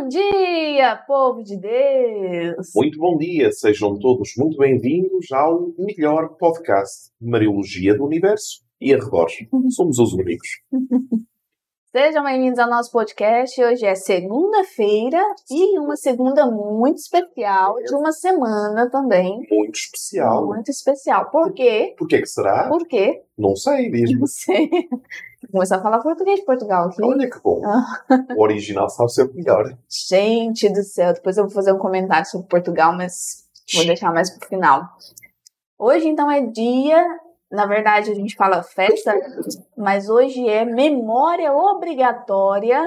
Bom dia, povo de Deus! Muito bom dia, sejam todos muito bem-vindos ao melhor podcast de Mariologia do Universo e arredores. Somos os únicos. Sejam bem-vindos ao nosso podcast. Hoje é segunda-feira e uma segunda muito especial de uma semana também. Muito especial. Muito especial. Por quê? Por que que será? Por quê? Não sei, diz-me. Não sei. Vou começar a falar português de Portugal aqui. Olha que bom. Ah. O original sabe sempre melhor. Gente do céu, depois eu vou fazer um comentário sobre Portugal, mas vou deixar mais pro final. Hoje, então, é dia. Na verdade, a gente fala festa, mas hoje é memória obrigatória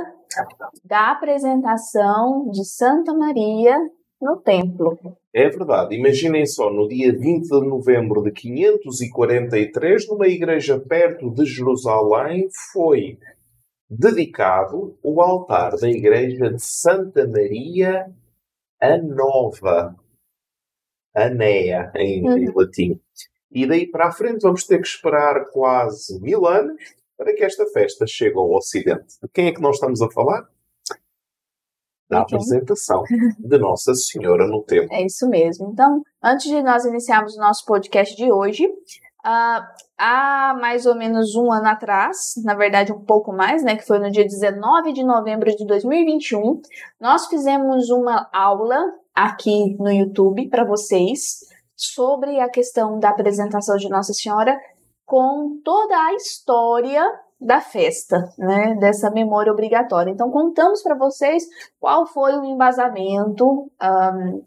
da apresentação de Santa Maria no templo. É verdade. Imaginem só, no dia 20 de novembro de 543, numa igreja perto de Jerusalém, foi dedicado o altar da igreja de Santa Maria a Nova. Anea, em, em latim. E daí para a frente vamos ter que esperar quase mil anos para que esta festa chegue ao Ocidente. De quem é que nós estamos a falar? Da apresentação de Nossa Senhora no templo. É isso mesmo. Então, antes de nós iniciarmos o nosso podcast de hoje, ah, há mais ou menos um ano atrás, na verdade um pouco mais, né, que foi no dia 19 de novembro de 2021, nós fizemos uma aula aqui no YouTube para vocês sobre a questão da apresentação de Nossa Senhora com toda a história da festa, né, dessa memória obrigatória. Então contamos para vocês qual foi o embasamento ahn,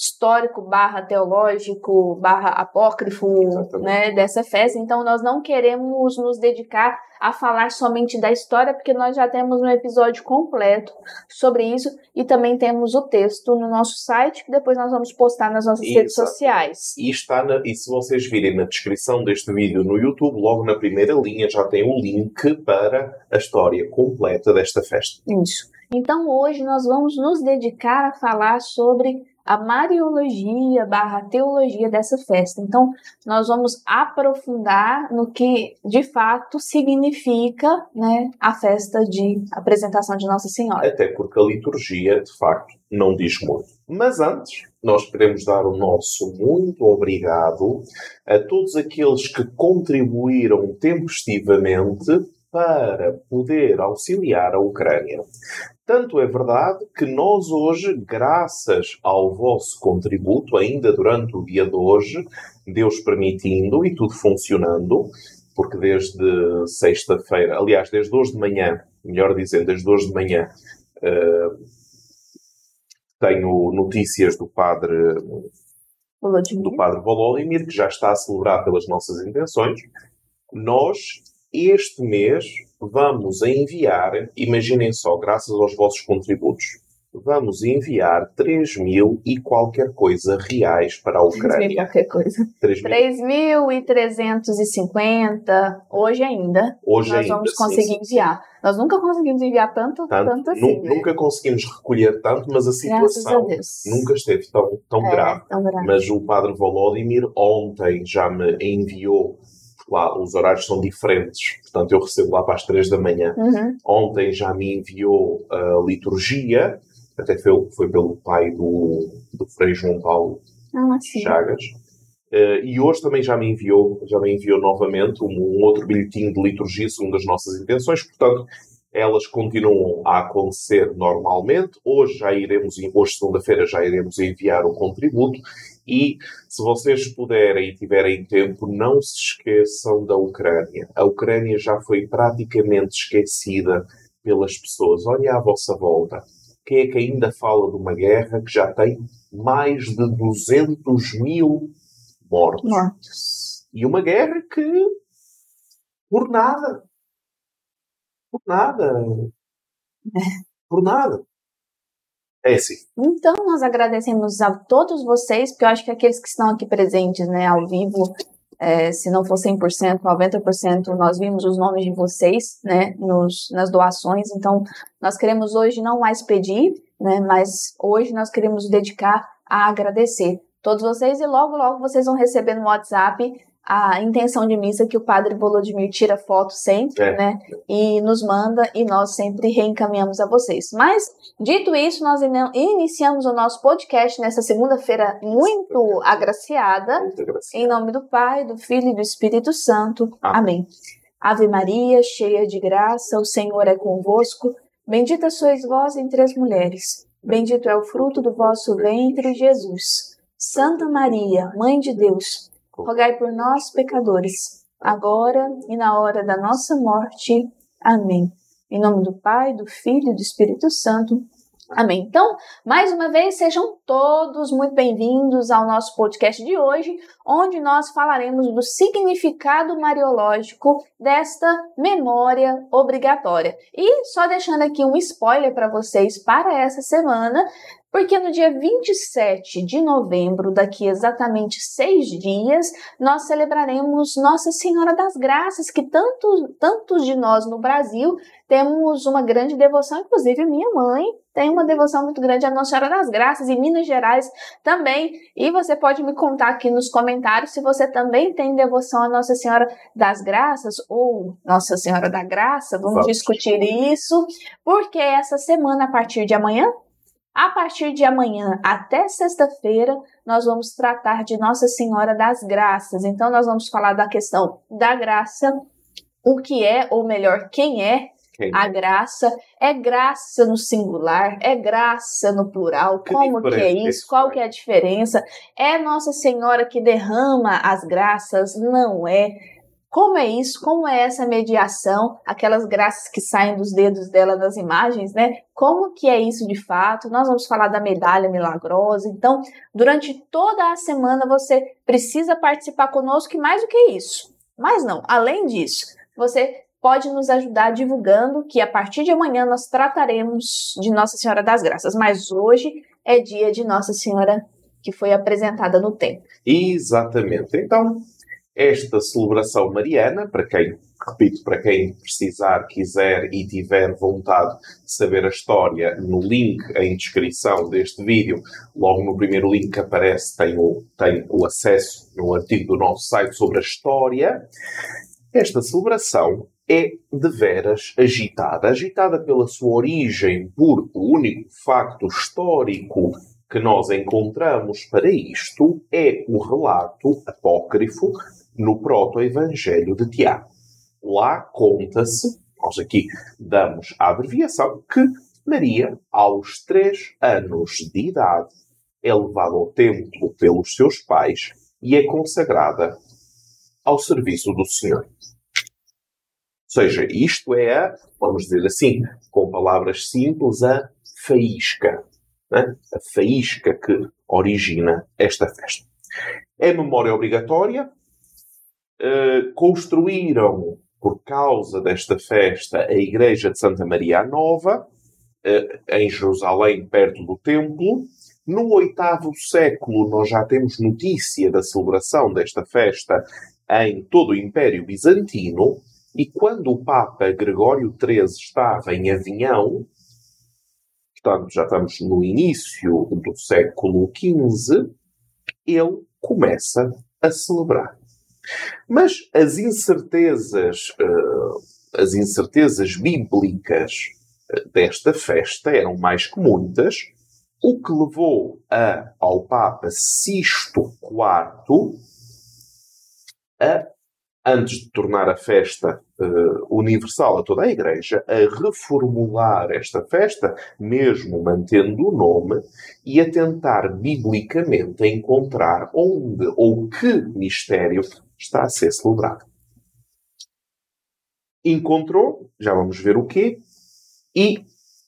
histórico barra teológico barra apócrifo Exatamente. né, dessa festa. Então nós não queremos nos dedicar a falar somente da história, porque nós já temos um episódio completo sobre isso e também temos o texto no nosso site que depois nós vamos postar nas nossas redes Exato. sociais. E, está na- e se vocês virem na descrição deste vídeo no YouTube, logo na primeira linha já tem o link para a história completa desta festa. Isso. Então hoje nós vamos nos dedicar a falar sobre a mariologia barra teologia dessa festa. Então nós vamos aprofundar no que de fato significa né, a festa de apresentação de Nossa Senhora. Até porque a liturgia, de facto, não diz muito. Mas antes, nós queremos dar o nosso muito obrigado a todos aqueles que contribuíram tempestivamente para poder auxiliar a Ucrânia. Tanto é verdade que nós hoje, graças ao vosso contributo, ainda durante o dia de hoje, Deus permitindo e tudo funcionando, porque desde sexta-feira, aliás, desde hoje de manhã, melhor dizendo, desde hoje de manhã, eh, tenho notícias do padre, Vladimir. do padre Volodymyr, que já está a celebrar pelas nossas intenções. Nós, este mês, vamos enviar, imaginem só, graças aos vossos contributos, vamos enviar 3 mil e qualquer coisa reais para a Ucrânia. qualquer coisa. 3 mil 3.350 hoje ainda. hoje nós ainda. vamos conseguir sim, sim. enviar. Nós nunca conseguimos enviar tanto, tanto, Tanto, assim. né? Nunca conseguimos recolher tanto, mas a a situação Deus. nunca esteve tão, tão É, grave. tão grave. Mas o padre Volodymyr ontem já me enviou, lá os horários são diferentes, portanto eu recebo lá para as 3 da manhã. Uhum. Ontem já me enviou a liturgia, até foi, foi pelo pai do, do Frei João Paulo Ah. Chagas. Eh, e hoje também já me enviou, já me enviou novamente um, um outro bilhetinho de liturgia segundo as nossas intenções, portanto, elas continuam a acontecer normalmente. Hoje já iremos, hoje segunda-feira já iremos enviar o contributo e se vocês puderem e tiverem tempo, não se esqueçam da Ucrânia. A Ucrânia já foi praticamente esquecida pelas pessoas. Olha à vossa volta. Quem é que ainda fala de uma guerra que já tem mais de 200 mil mortos? Mortos. E uma guerra que, por nada, por nada, por nada. É assim. Então, nós agradecemos a todos vocês, porque eu acho que aqueles que estão aqui presentes, né, ao vivo, é, se não for 100%, 90%, nós vimos os nomes de vocês, né, nos, nas doações. Então, nós queremos hoje não mais pedir, né, mas hoje nós queremos dedicar a agradecer todos vocês e logo, logo vocês vão receber no WhatsApp a intenção de missa que o padre Volodymyr tira foto sempre, é. né? E nos manda e nós sempre reencaminhamos a vocês. Mas, dito isso, nós iniciamos o nosso podcast nessa segunda-feira muito agraciada. Muito agraciada. Em nome do Pai, do Filho e do Espírito Santo. Amém. Amém. Ave Maria, cheia de graça, o Senhor é convosco. Bendita sois vós entre as mulheres. Bendito é o fruto do vosso ventre, Jesus. Santa Maria, Mãe de Deus rogai por nós, pecadores, agora e na hora da nossa morte. Amém. Em nome do Pai, do Filho e do Espírito Santo. Amém. Então, mais uma vez, sejam todos muito bem-vindos ao nosso podcast de hoje, onde nós falaremos do significado mariológico desta memória obrigatória. E só deixando aqui um spoiler para vocês para essa semana, porque no dia 27 de novembro, daqui exatamente seis dias, nós celebraremos Nossa Senhora das Graças, que tanto, tantos de nós no Brasil temos uma grande devoção, inclusive minha mãe tem uma devoção muito grande à Nossa Senhora das Graças, em Minas Gerais também. E você pode me contar aqui nos comentários se você também tem devoção à Nossa Senhora das Graças ou Nossa Senhora da Graça. Vamos Vamos. discutir isso, porque essa semana, a partir de amanhã, a partir de amanhã até sexta-feira, nós vamos tratar de Nossa Senhora das Graças. Então, nós vamos falar da questão da graça, o que é, ou melhor, quem é quem? a graça. É graça no singular, é graça no plural. Como que é isso? Qual que é a diferença? É Nossa Senhora que derrama as graças? Não é. Como é isso? Como é essa mediação? Aquelas graças que saem dos dedos dela nas imagens, né? Como que é isso de fato? Nós vamos falar da medalha milagrosa. Então, durante toda a semana você precisa participar conosco e mais do que isso. Mas não, além disso, você pode nos ajudar divulgando que a partir de amanhã nós trataremos de Nossa Senhora das Graças, mas hoje é dia de Nossa Senhora que foi apresentada no templo. Exatamente. Então, esta celebração mariana, para quem, repito, para quem precisar, quiser e tiver vontade de saber a história, no link em descrição deste vídeo, logo no primeiro link que aparece, tem o, tem o acesso no artigo do nosso site sobre a história. Esta celebração é de veras agitada. Agitada pela sua origem, por o único facto histórico que nós encontramos para isto é o relato apócrifo no proto-evangelho de Tiago. Lá conta-se, nós aqui damos a abreviação, que Maria, aos três anos de idade, é levada ao templo pelos seus pais e é consagrada ao serviço do Senhor. Ou seja, isto é a, vamos dizer assim, com palavras simples, a faísca. Né? A faísca que origina esta festa. É memória obrigatória, eh, construíram, por causa desta festa, a Igreja de Santa Maria Nova, uh, em Jerusalém, perto do Templo. No oitavo século, nós já temos notícia da celebração desta festa em todo o Império Bizantino. E quando o Papa Gregório XIII estava em Avignon, portanto já estamos no início do século XV, ele começa a celebrar. Mas as incertezas, uh, as incertezas bíblicas eh, desta festa eram mais que muitas, o que levou a, ao Papa Sisto IV a, antes de tornar a festa uh, universal a toda a Igreja, a reformular esta festa, mesmo mantendo o nome, e a tentar biblicamente encontrar onde ou que mistério está a ser celebrado. Encontrou, já vamos ver o quê, e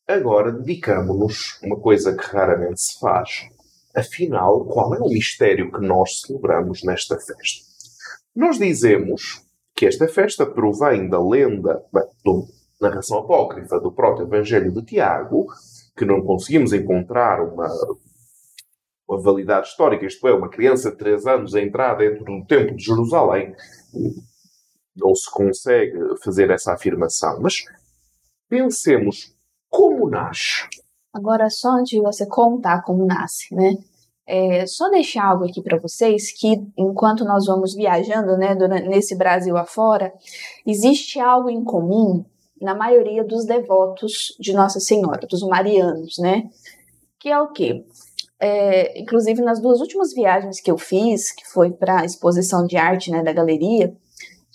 agora dedicamos-nos uma coisa que raramente se faz. Afinal, qual é o mistério que nós celebramos nesta festa? Nós dizemos que esta festa provém da lenda, bem, da narração apócrifa do proto-evangelho de Tiago, que não conseguimos encontrar uma uma validade histórica, isto é, uma criança de 3 anos a entrar dentro do Templo de Jerusalém, não se consegue fazer essa afirmação. Mas pensemos como nasce. Agora, só antes de você contar como nasce, né? é, só deixar algo aqui para vocês que enquanto nós vamos viajando, né, nesse Brasil afora, existe algo em comum na maioria dos devotos de Nossa Senhora, dos marianos, né? Que é o quê? É, inclusive nas duas últimas viagens que eu fiz, que foi para a exposição de arte né, da galeria,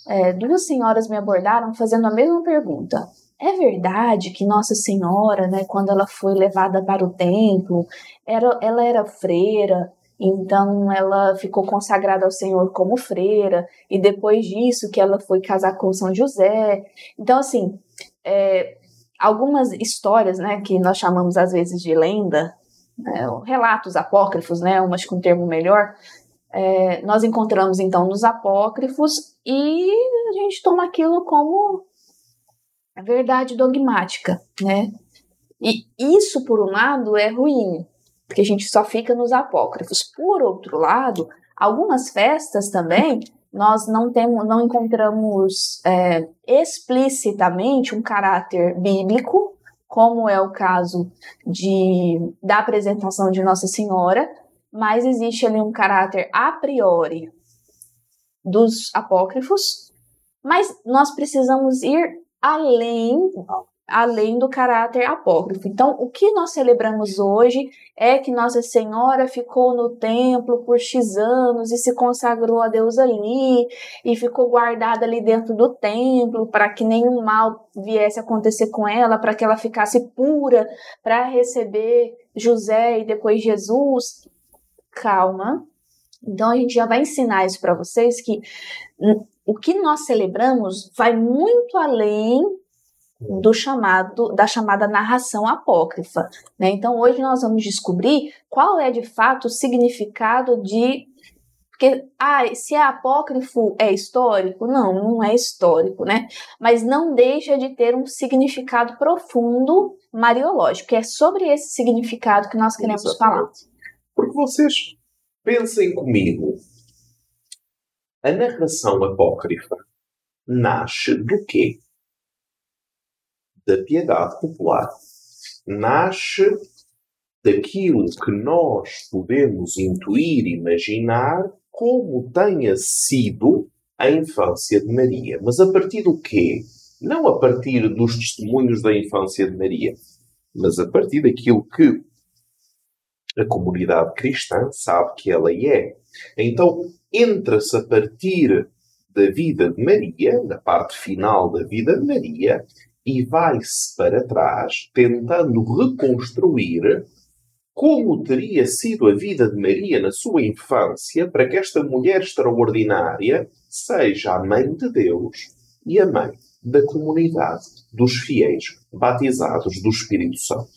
é, duas senhoras me abordaram fazendo a mesma pergunta. É verdade que Nossa Senhora, né, quando ela foi levada para o templo, era, ela era freira, então ela ficou consagrada ao Senhor como freira, e depois disso que ela foi casar com São José. Então, assim, é, algumas histórias, né, que nós chamamos às vezes de lenda, né, relatos apócrifos, né, umas com um termo melhor, é, nós encontramos então nos apócrifos e a gente toma aquilo como verdade dogmática, né? E isso, por um lado, é ruim, porque a gente só fica nos apócrifos. Por outro lado, algumas festas também nós não temos, não encontramos é, explicitamente um caráter bíblico, como é o caso de, da apresentação de Nossa Senhora, mas existe ali um caráter a priori dos apócrifos, mas nós precisamos ir além além do caráter apócrifo. Então, o que nós celebramos hoje é que Nossa Senhora ficou no templo por X anos e se consagrou a Deus ali e ficou guardada ali dentro do templo para que nenhum mal viesse acontecer com ela, para que ela ficasse pura para receber José e depois Jesus. Calma. Então, a gente já vai ensinar isso para vocês que o que nós celebramos vai muito além do chamado da chamada narração apócrifa, né? Então hoje nós vamos descobrir qual é de fato o significado de porque ah, se é apócrifo é histórico? Não, não é histórico, né? Mas não deixa de ter um significado profundo mariológico, é sobre esse significado que nós queremos Exatamente. falar. Porque vocês pensem comigo, a narração apócrifa nasce do quê? Da piedade popular. Nasce daquilo que nós podemos intuir, imaginar como tenha sido a infância de Maria. Mas a partir do quê? Não a partir dos testemunhos da infância de Maria, mas a partir daquilo que a comunidade cristã sabe que ela é. Então, entra-se a partir da vida de Maria, na parte final da vida de Maria, e vai-se para trás tentando reconstruir como teria sido a vida de Maria na sua infância para que esta mulher extraordinária seja a mãe de Deus e a mãe da comunidade dos fiéis batizados do Espírito Santo.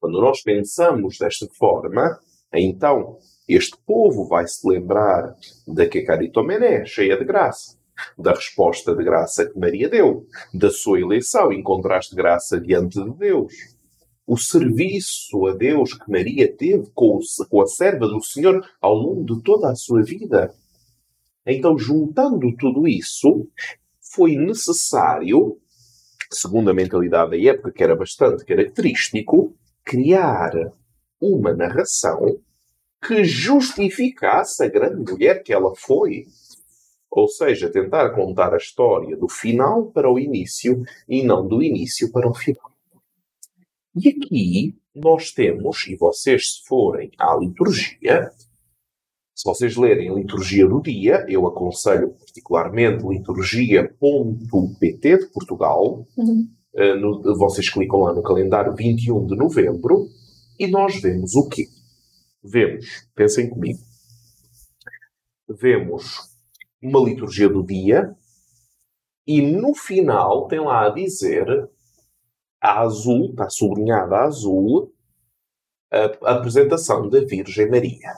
Quando nós pensamos desta forma, então este povo vai se lembrar da Kekaritomené, cheia de graça da resposta de graça que Maria deu, da sua eleição, encontraste graça diante de Deus. O serviço a Deus que Maria teve com, com a serva do Senhor ao longo de toda a sua vida. Então, juntando tudo isso, foi necessário, segundo a mentalidade da época, que era bastante característico, criar uma narração que justificasse a grande mulher que ela foi. Ou seja, tentar contar a história do final para o início e não do início para o final. E aqui nós temos, e vocês se forem à liturgia, se vocês lerem a liturgia do dia, eu aconselho particularmente liturgia.pt de Portugal. Uhum. Uh, no, vocês clicam lá no calendário 21 de novembro e nós vemos o quê? Vemos, pensem comigo, vemos uma liturgia do dia e no final tem lá a dizer a azul, está sublinhada a azul, a, apresentação da Virgem Maria.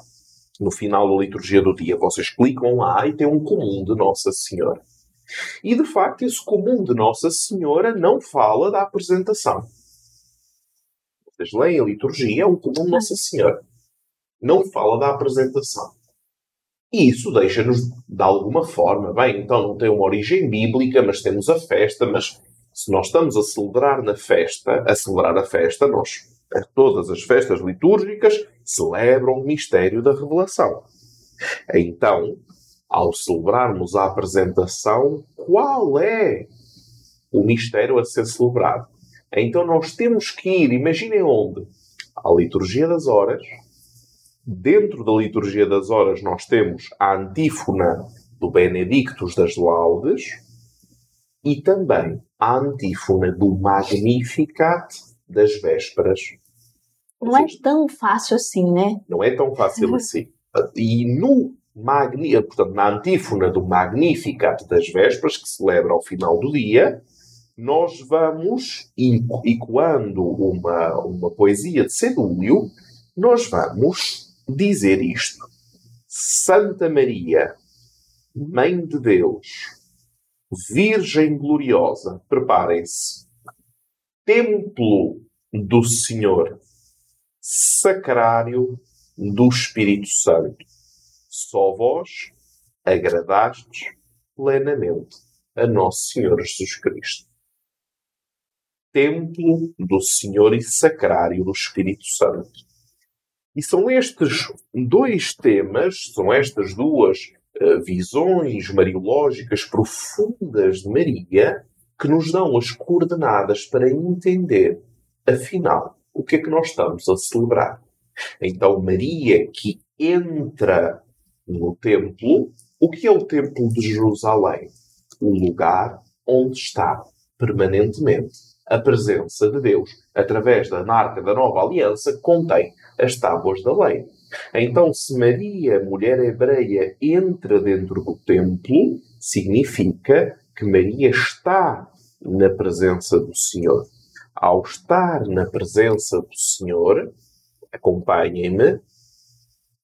No final da liturgia do dia, vocês clicam lá e tem um comum de Nossa Senhora. E de facto, esse comum de Nossa Senhora não fala da apresentação. Vocês leem a liturgia, é um comum de Nossa Senhora. Não fala da apresentação. E isso deixa-nos, de alguma forma, bem, então não tem uma origem bíblica, mas temos a festa, mas se nós estamos a celebrar na festa, a celebrar a festa, nós todas as festas litúrgicas celebram o mistério da revelação. Então, ao celebrarmos a apresentação, qual é o mistério a ser celebrado? Então nós temos que ir, imaginem onde? À liturgia das horas. Dentro da liturgia das horas nós temos a antífona do Benedictus das Laudes e também a antífona do Magnificat das vésperas. Não é tão fácil assim, né? Não é tão fácil assim. E no Magni, portanto, na antífona do Magnificat das vésperas, que celebra ao final do dia, nós vamos, ecoando uma, uma poesia de Sedúlio, nós vamos dizer isto. Santa Maria, Mãe de Deus, Virgem gloriosa, preparem-se. Templo do Senhor, sacrário do Espírito Santo. Só vós agradastes plenamente a Nosso Senhor Jesus Cristo. Templo do Senhor e sacrário do Espírito Santo. E são estes dois temas, são estas duas uh, visões mariológicas profundas de Maria que nos dão as coordenadas para entender, afinal, o que é que nós estamos a celebrar. Então, Maria que entra no templo, o que é o templo de Jerusalém? O lugar onde está permanentemente a presença de Deus. Através da marca da nova aliança, contém as tábuas da lei. Então, se Maria, mulher hebreia, entra dentro do templo, significa que Maria está na presença do Senhor. Ao estar na presença do Senhor, acompanhem-me,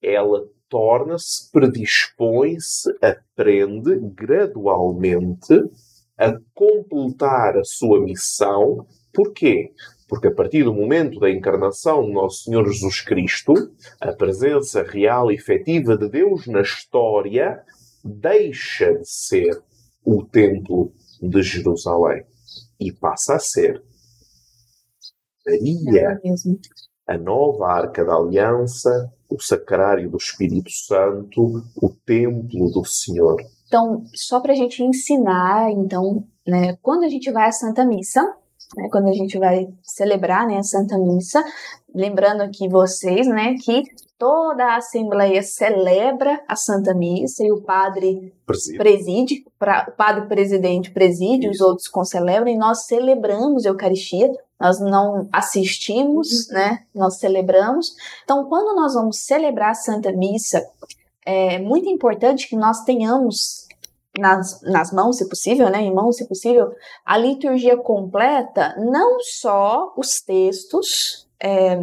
ela torna-se, predispõe-se, aprende gradualmente a completar a sua missão. Porquê? Porque a partir do momento da encarnação de Nosso Senhor Jesus Cristo, a presença real e efetiva de Deus na história deixa de ser o Templo de Jerusalém e passa a ser Maria, é a nova Arca da Aliança, o Sacrário do Espírito Santo, o Templo do Senhor. Então, só para a gente ensinar, então, né, quando a gente vai à Santa Missa, né, quando a gente vai celebrar né, a Santa Missa, lembrando aqui vocês, né, que toda a Assembleia celebra a Santa Missa e o padre preside, preside pra, o padre presidente preside, os outros concelebram e nós celebramos a Eucaristia, nós não assistimos, uhum. né, nós celebramos. Então, quando nós vamos celebrar a Santa Missa, é muito importante que nós tenhamos nas, nas mãos, se possível, né, em mãos, se possível, a liturgia completa, não só os textos é,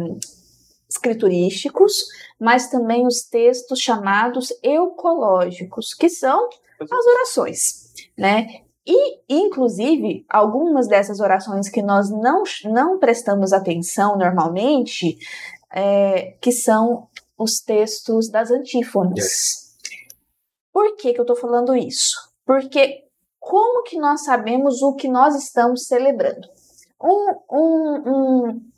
escriturísticos, mas também os textos chamados eucológicos, que são as orações, né? E, inclusive, algumas dessas orações que nós não, não prestamos atenção normalmente, é, que são os textos das antífonas. Por que, que eu estou falando isso? Porque como que nós sabemos o que nós estamos celebrando? Um, um, um,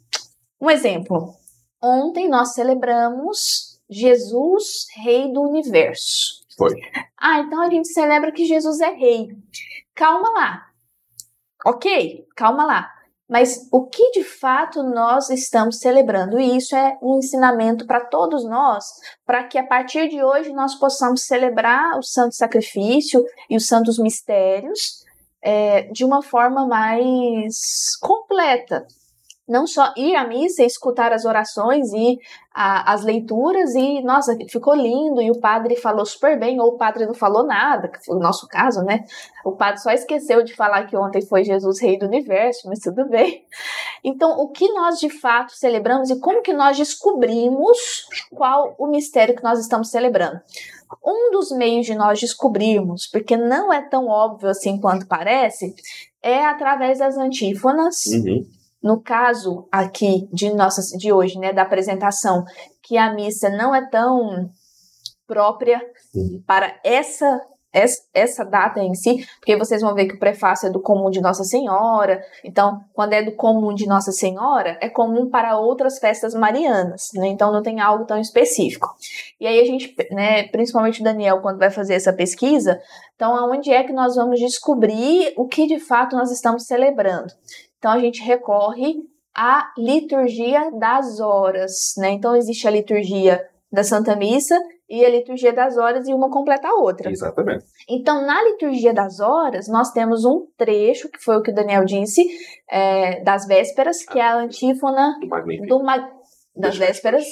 um exemplo. Ontem nós celebramos Jesus, Rei do Universo. Foi. Ah, então a gente celebra que Jesus é Rei. Calma lá. Ok, calma lá. Mas o que de fato nós estamos celebrando? E isso é um ensinamento para todos nós, para que a partir de hoje nós possamos celebrar o Santo Sacrifício e os Santos Mistérios é, de uma forma mais completa não só ir à missa e escutar as orações e a, as leituras e, nossa, ficou lindo e o padre falou super bem, ou o padre não falou nada, que foi o nosso caso, né? O padre só esqueceu de falar que ontem foi Jesus Rei do Universo, mas tudo bem. Então, o que nós de fato celebramos e como que nós descobrimos qual o mistério que nós estamos celebrando? Um dos meios de nós descobrirmos, porque não é tão óbvio assim quanto parece, é através das antífonas. Uhum no caso aqui de nossa de hoje, né, da apresentação, que a missa não é tão própria para essa essa data em si, porque vocês vão ver que o prefácio é do comum de Nossa Senhora. Então, quando é do comum de Nossa Senhora, é comum para outras festas marianas, né? Então não tem algo tão específico. E aí a gente, né, principalmente o Daniel, quando vai fazer essa pesquisa, então aonde é que nós vamos descobrir o que de fato nós estamos celebrando? Então a gente recorre à liturgia das horas, né? Então existe a liturgia da Santa Missa e a liturgia das horas e uma completa a outra. Exatamente. Então, na liturgia das horas, nós temos um trecho, que foi o que o Daniel disse, é, das vésperas, que é a antífona do, do das vésperas.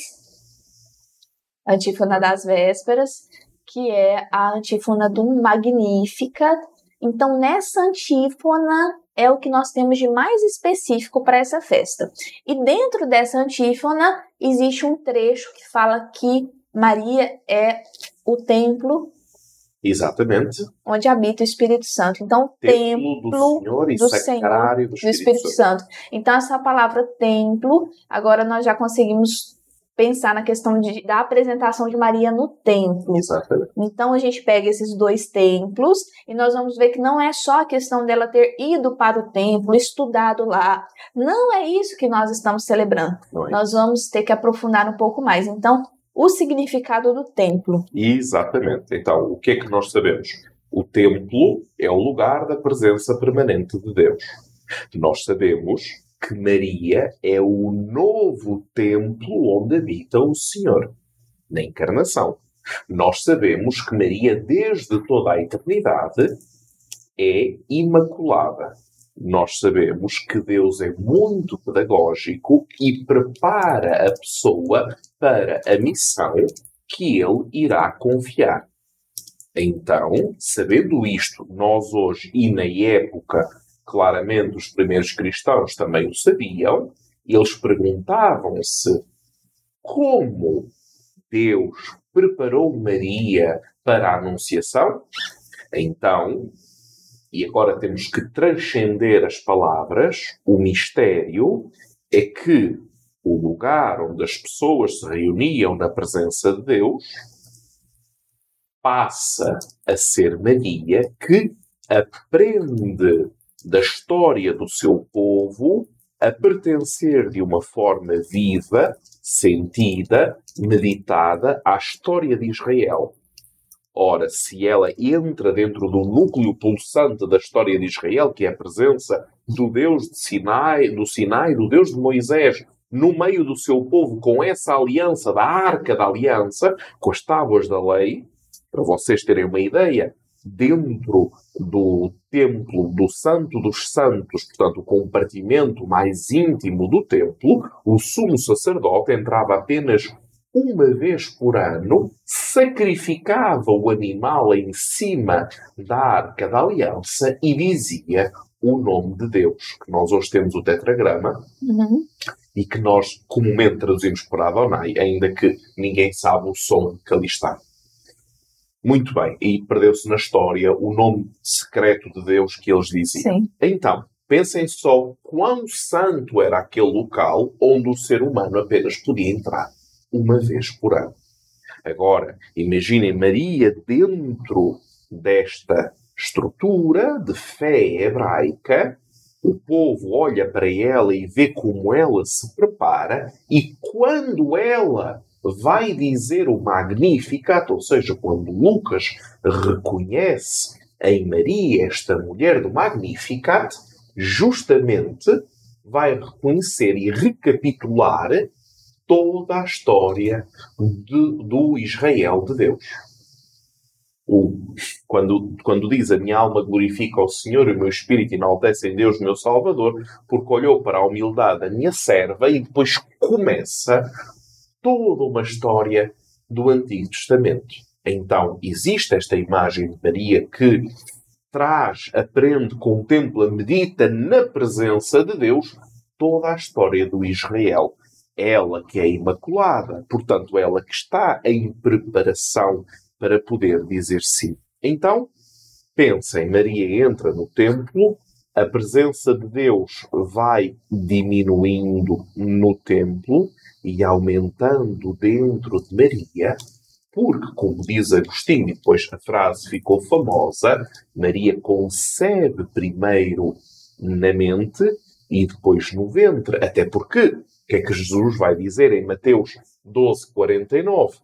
Antífona das vésperas, que é a antífona do Magnífica. Então, nessa antífona é o que nós temos de mais específico para essa festa. E dentro dessa antífona existe um trecho que fala que Maria é o templo Exatamente. Onde habita o Espírito Santo. Então, templo, templo do Senhor e do, Senhor, do Espírito, do Espírito Santo. Santo. Então, essa palavra templo, agora nós já conseguimos pensar na questão de, da apresentação de Maria no templo. Exatamente. Então a gente pega esses dois templos e nós vamos ver que não é só a questão dela ter ido para o templo, estudado lá. Não é isso que nós estamos celebrando. É. Nós vamos ter que aprofundar um pouco mais. Então, o significado do templo. Exatamente. Então, o que é que nós sabemos? O templo é o lugar da presença permanente de Deus. Nós sabemos que Maria é o novo templo onde habita o Senhor, na encarnação. Nós sabemos que Maria, desde toda a eternidade, é imaculada. Nós sabemos que Deus é muito pedagógico e prepara a pessoa para a missão que ele irá confiar. Então, sabendo isto, nós hoje e na época claramente os primeiros cristãos também o sabiam, eles perguntavam-se como Deus preparou Maria para a Anunciação. Então, e agora temos que transcender as palavras, o mistério é que o lugar onde as pessoas se reuniam na presença de Deus passa a ser Maria que aprende da história do seu povo a pertencer de uma forma viva, sentida, meditada à história de Israel. Ora, se ela entra dentro do núcleo pulsante da história de Israel, que é a presença do Deus de Sinai, do Sinai, do Deus de Moisés, no meio do seu povo, com essa aliança da Arca da Aliança, com as tábuas da lei, para vocês terem uma ideia, dentro do templo do Santo dos Santos, portanto, o compartimento mais íntimo do templo, o sumo sacerdote entrava apenas uma vez por ano, sacrificava o animal em cima da arca da aliança e dizia o nome de Deus, que nós hoje temos o tetragrama, uhum. e que nós comumente traduzimos por Adonai, ainda que ninguém sabe o som que ali está. Muito bem, e perdeu-se na história o nome secreto de Deus que eles diziam. Sim. Então, pensem só quão santo era aquele local onde o ser humano apenas podia entrar uma vez por ano. Agora, imaginem Maria dentro desta estrutura de fé hebraica, o povo olha para ela e vê como ela se prepara, e quando ela vai dizer o Magnificat, ou seja, quando Lucas reconhece em Maria esta mulher do Magnificat, justamente vai reconhecer e recapitular toda a história de, do Israel de Deus. O, quando, quando diz a minha alma glorifica ao Senhor e o meu espírito enaltece em Deus, meu Salvador, porque olhou para a humildade da minha serva e depois começa toda uma história do Antigo Testamento. Então, existe esta imagem de Maria que traz, aprende, contempla, medita na presença de Deus toda a história do Israel. Ela que é imaculada, portanto, ela que está em preparação para poder dizer sim. Então, pensem, Maria entra no templo, a presença de Deus vai diminuindo no templo, e aumentando dentro de Maria, Porque, como diz Agostinho, e depois a frase ficou famosa, Maria concebe primeiro na mente e depois no ventre. Até porque, o que é que Jesus vai dizer em Mateus 12, 49?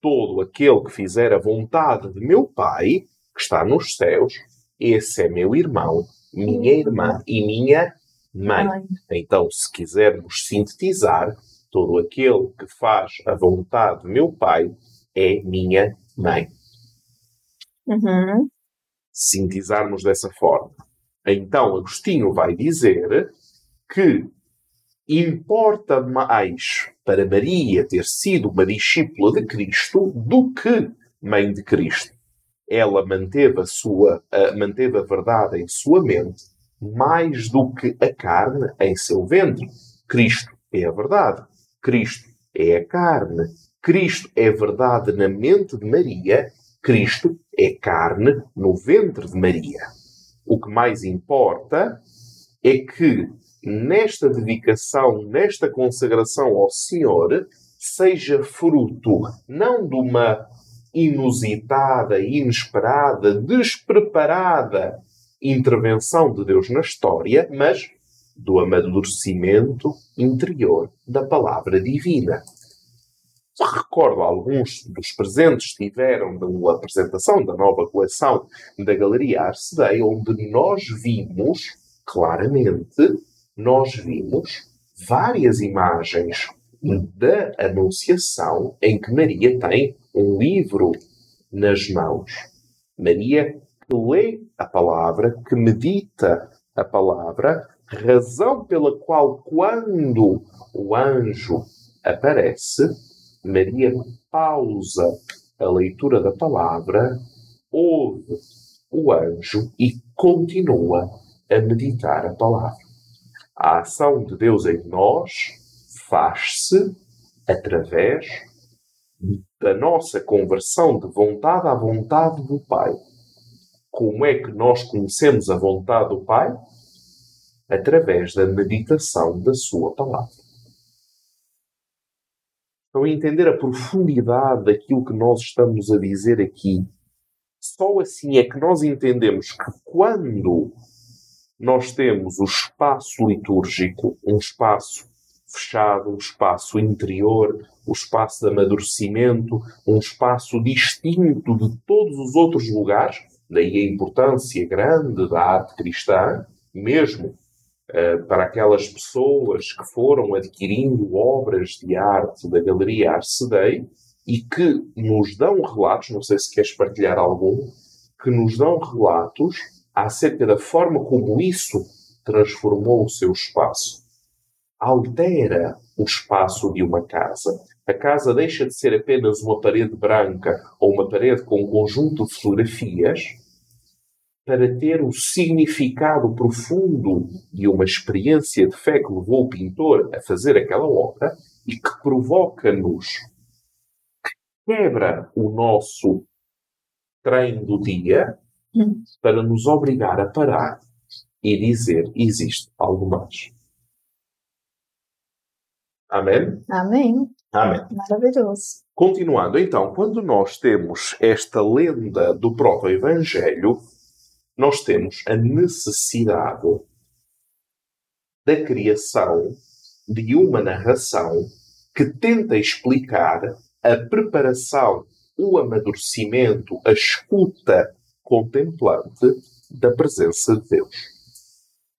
Todo aquele que fizer a vontade de meu Pai, que está nos céus, esse é meu irmão, minha irmã e minha mãe. Então, se quisermos sintetizar, todo aquele que faz a vontade de meu Pai é minha mãe. Uhum. Sintetizarmos dessa forma. Então, Agostinho vai dizer que importa mais para Maria ter sido uma discípula de Cristo do que mãe de Cristo. Ela manteve a sua, manteve a verdade em sua mente mais do que a carne em seu ventre. Cristo é a verdade. Cristo é a carne. Cristo é verdade na mente de Maria. Cristo é carne no ventre de Maria. O que mais importa é que nesta dedicação, nesta consagração ao Senhor, seja fruto não de uma inusitada, inesperada, despreparada intervenção de Deus na história, mas do amadurecimento interior da palavra divina. Só recordo, alguns dos presentes tiveram uma apresentação da nova coleção da Galeria Arcedei, onde nós vimos, claramente, nós vimos várias imagens da Anunciação em que Maria tem um livro nas mãos. Maria que lê a palavra, que medita a palavra, razão pela qual, quando o anjo aparece, Maria pausa a leitura da palavra, ouve o anjo e continua a meditar a palavra. A ação de Deus em nós faz-se através da nossa conversão de vontade à vontade do Pai. Como é que nós conhecemos a vontade do Pai? Através da meditação da Sua palavra. Estão a entender a profundidade daquilo que nós estamos a dizer aqui? Só assim é que nós entendemos que quando nós temos o espaço litúrgico, um espaço fechado, um espaço interior, o um espaço de amadurecimento, um espaço distinto de todos os outros lugares, daí a importância grande da arte cristã, mesmo uh, para aquelas pessoas que foram adquirindo obras de arte da Galeria Arcedei e que nos dão relatos, não sei se queres partilhar algum, que nos dão relatos acerca da forma como isso transformou o seu espaço. Altera o espaço de uma casa. A casa deixa de ser apenas uma parede branca ou uma parede com um conjunto de fotografias para ter o significado profundo de uma experiência de fé que levou o pintor a fazer aquela obra e que provoca-nos, quebra o nosso treino do dia para nos obrigar a parar e dizer: existe algo mais. Amém? Amém. Amém. Maravilhoso. Continuando, então, quando nós temos esta lenda do proto-evangelho, nós temos a necessidade da criação de uma narração que tenta explicar a preparação, o amadurecimento, a escuta contemplante da presença de Deus.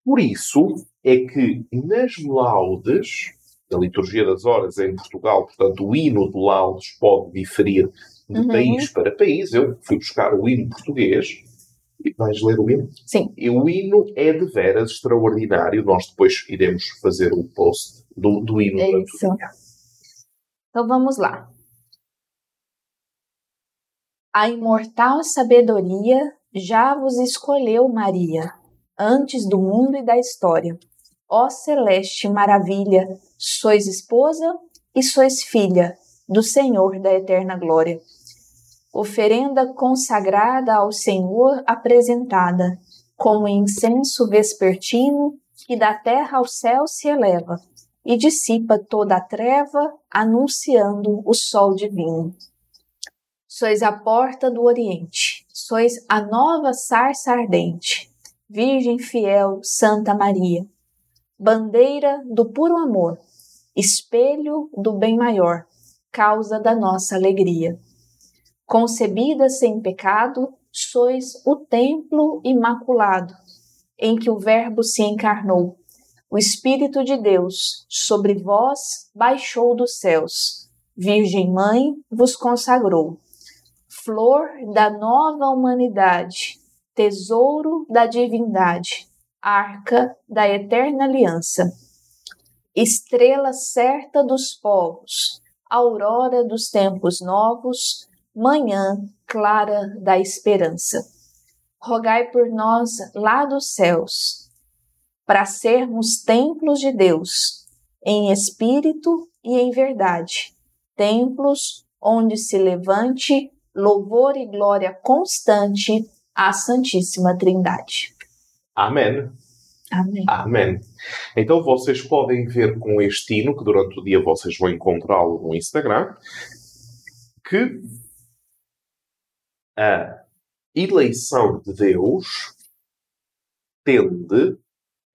Por isso é que nas laudes, da liturgia das horas em Portugal, portanto, o hino de laudes pode diferir de uhum. país para país. Eu fui buscar o hino português. Vais ler o hino? Sim. E o hino é de veras extraordinário. Nós depois iremos fazer o um post do, do hino. É isso. Então vamos lá. A imortal sabedoria já vos escolheu, Maria, antes do mundo e da história. Ó celeste maravilha, sois esposa e sois filha do Senhor da eterna glória. Oferenda consagrada ao Senhor apresentada, como incenso vespertino que da terra ao céu se eleva e dissipa toda a treva, anunciando o sol divino. Sois a porta do Oriente, sois a nova sarça ardente, Virgem fiel, Santa Maria, bandeira do puro amor, espelho do bem maior, causa da nossa alegria. Concebida sem pecado, sois o templo imaculado, em que o Verbo se encarnou. O Espírito de Deus sobre vós baixou dos céus. Virgem Mãe vos consagrou. Flor da nova humanidade, tesouro da divindade, arca da eterna aliança. Estrela certa dos povos, aurora dos tempos novos, manhã clara da esperança. Rogai por nós lá dos céus, para sermos templos de Deus, em espírito e em verdade, templos onde se levante louvor e glória constante à Santíssima Trindade. Amém. Amém. Amém. Então vocês podem ver com este hino, que durante o dia vocês vão encontrá-lo no Instagram, que a eleição de Deus tende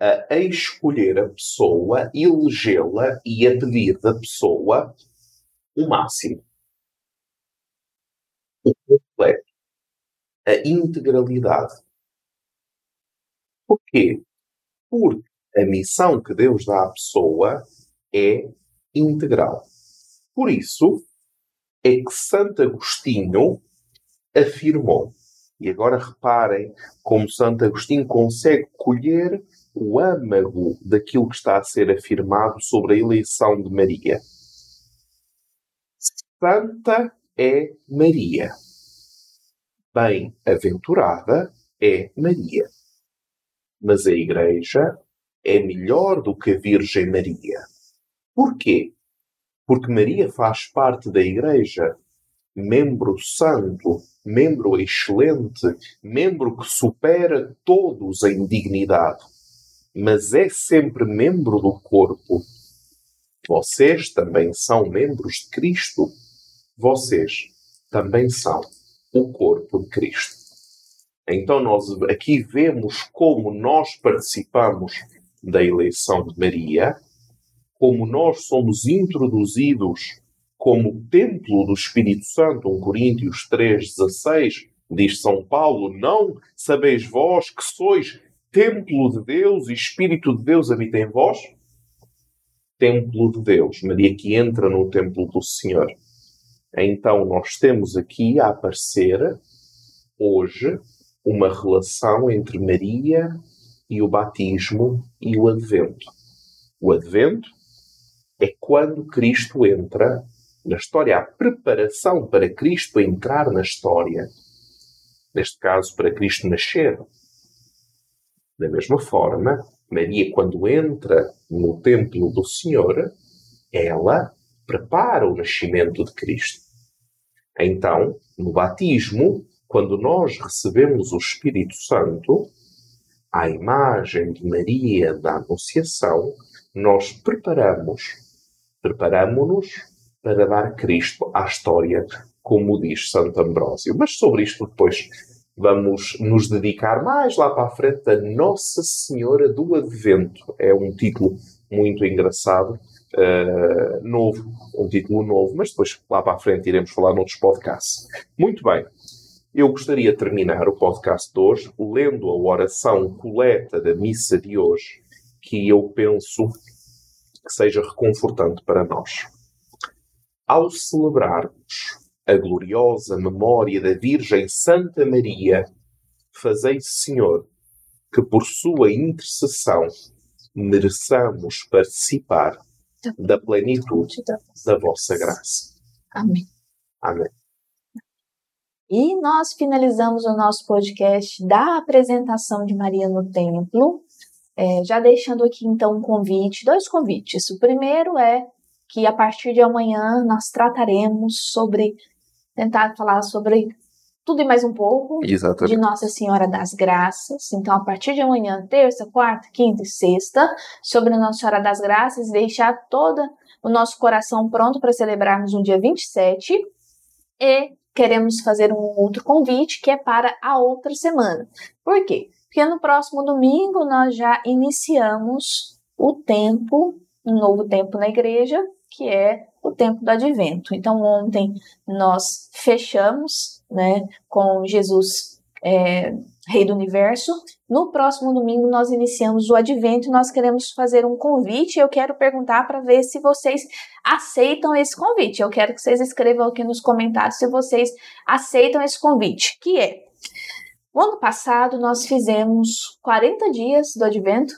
a escolher a pessoa, elegê-la e a pedir da pessoa o máximo. O completo. A integralidade. Porquê? Porque a missão que Deus dá à pessoa é integral. Por isso é que Santo Agostinho afirmou. E agora reparem como Santo Agostinho consegue colher o âmago daquilo que está a ser afirmado sobre a eleição de Maria. Santa é Maria. Bem-aventurada é Maria. Mas a Igreja é melhor do que a Virgem Maria. Porquê? Porque Maria faz parte da Igreja, membro santo membro excelente, membro que supera todos em dignidade, mas é sempre membro do corpo. Vocês também são membros de Cristo. Vocês também são o corpo de Cristo. Então nós aqui vemos como nós participamos da eleição de Maria, como nós somos introduzidos como templo do Espírito Santo, 1 Coríntios 3,16, diz São Paulo, não sabeis vós que sois templo de Deus e Espírito de Deus habita em vós? Templo de Deus, Maria que entra no templo do Senhor. Então nós temos aqui a aparecer hoje uma relação entre Maria e o batismo e o advento. O advento é quando Cristo entra na história, a preparação para Cristo entrar na história. Neste caso, para Cristo nascer. Da mesma forma, Maria, quando entra no templo do Senhor, ela prepara o nascimento de Cristo. Então, no batismo, quando nós recebemos o Espírito Santo, à imagem de Maria da Anunciação, nós preparamos, preparamos-nos para dar Cristo à história, como diz Santo Ambrósio. Mas sobre isto depois vamos nos dedicar mais lá para a frente a Nossa Senhora do Advento. É um título muito engraçado, uh, novo, um título novo, mas depois lá para a frente iremos falar noutros podcasts. Muito bem. Eu gostaria de terminar o podcast de hoje lendo a oração coleta da missa de hoje, que eu penso que seja reconfortante para nós. Ao celebrarmos a gloriosa memória da Virgem Santa Maria, fazei, Senhor, que por sua intercessão mereçamos participar da plenitude da vossa graça. Amém. Amém. E nós finalizamos o nosso podcast da apresentação de Maria no templo, é, já deixando aqui então um convite, dois convites. O primeiro é que a partir de amanhã nós trataremos sobre, tentar falar sobre tudo e mais um pouco Exatamente. de Nossa Senhora das Graças. Então, a partir de amanhã, terça, quarta, quinta e sexta, sobre Nossa Senhora das Graças, deixar todo o nosso coração pronto para celebrarmos no dia 27. E queremos fazer um outro convite que é para a outra semana. Por quê? Porque no próximo domingo nós já iniciamos o tempo, um novo tempo na igreja, que é o tempo do advento. Então, ontem nós fechamos né, com Jesus, é, Rei do Universo. No próximo domingo nós iniciamos o advento e nós queremos fazer um convite. Eu quero perguntar para ver se vocês aceitam esse convite. Eu quero que vocês escrevam aqui nos comentários se vocês aceitam esse convite, que é o ano passado nós fizemos 40 dias do advento.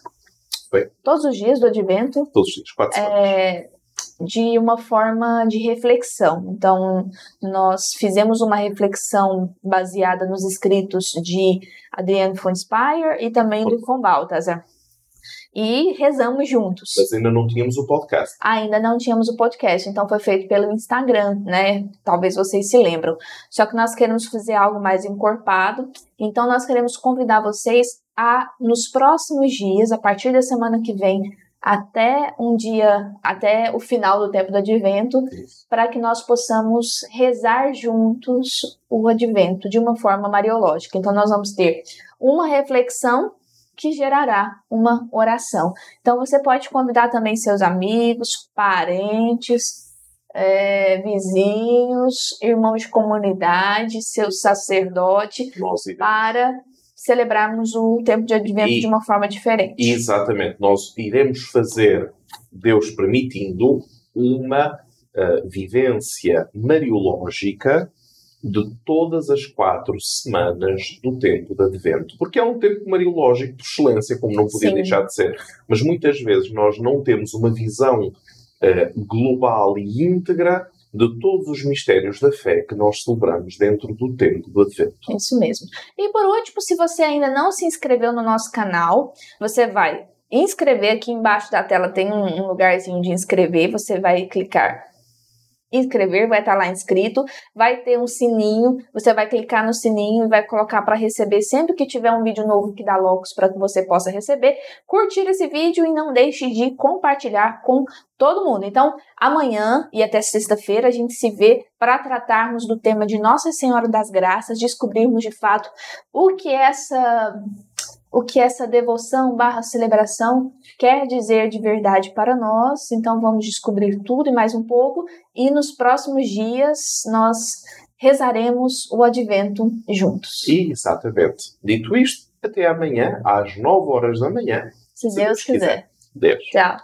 Foi. Todos os dias do advento. Todos os dias, quatro é, de uma forma de reflexão. Então, nós fizemos uma reflexão baseada nos escritos de Adriano von Speyer e também do Von Balthasar. E rezamos juntos. Mas ainda não tínhamos o podcast. Ainda não tínhamos o podcast, então foi feito pelo Instagram, né? Talvez vocês se lembram. Só que nós queremos fazer algo mais encorpado, então nós queremos convidar vocês a, nos próximos dias, a partir da semana que vem, até um dia, até o final do tempo do advento, para que nós possamos rezar juntos o advento de uma forma mariológica. Então, nós vamos ter uma reflexão que gerará uma oração. Então, você pode convidar também seus amigos, parentes, é, vizinhos, irmãos de comunidade, seu sacerdote, para celebrarmos o tempo de advento e, de uma forma diferente. Exatamente. Nós iremos fazer, Deus permitindo, uma uh, vivência mariológica de todas as quatro semanas do tempo de advento. Porque é um tempo mariológico de excelência, como não podia Sim. deixar de ser. Mas muitas vezes nós não temos uma visão uh, global e íntegra de todos os mistérios da fé que nós celebramos dentro do tempo do Advento. Isso mesmo. E por último, se você ainda não se inscreveu no nosso canal, você vai inscrever aqui embaixo da tela tem um, lugarzinho de inscrever, você vai clicar inscrever, vai estar lá inscrito, vai ter um sininho, você vai clicar no sininho e vai colocar para receber sempre que tiver um vídeo novo que dá loucos para que você possa receber, curtir esse vídeo e não deixe de compartilhar com todo mundo. Então, amanhã e até sexta-feira a gente se vê para tratarmos do tema de Nossa Senhora das Graças, descobrirmos de fato o que essa o que essa devoção barra celebração quer dizer de verdade para nós. Então vamos descobrir tudo e mais um pouco. E nos próximos dias nós rezaremos o advento juntos. Exatamente. Dito isto, até amanhã, às 9 horas da manhã. Se, se Deus, Deus quiser. quiser. Deus. Tchau.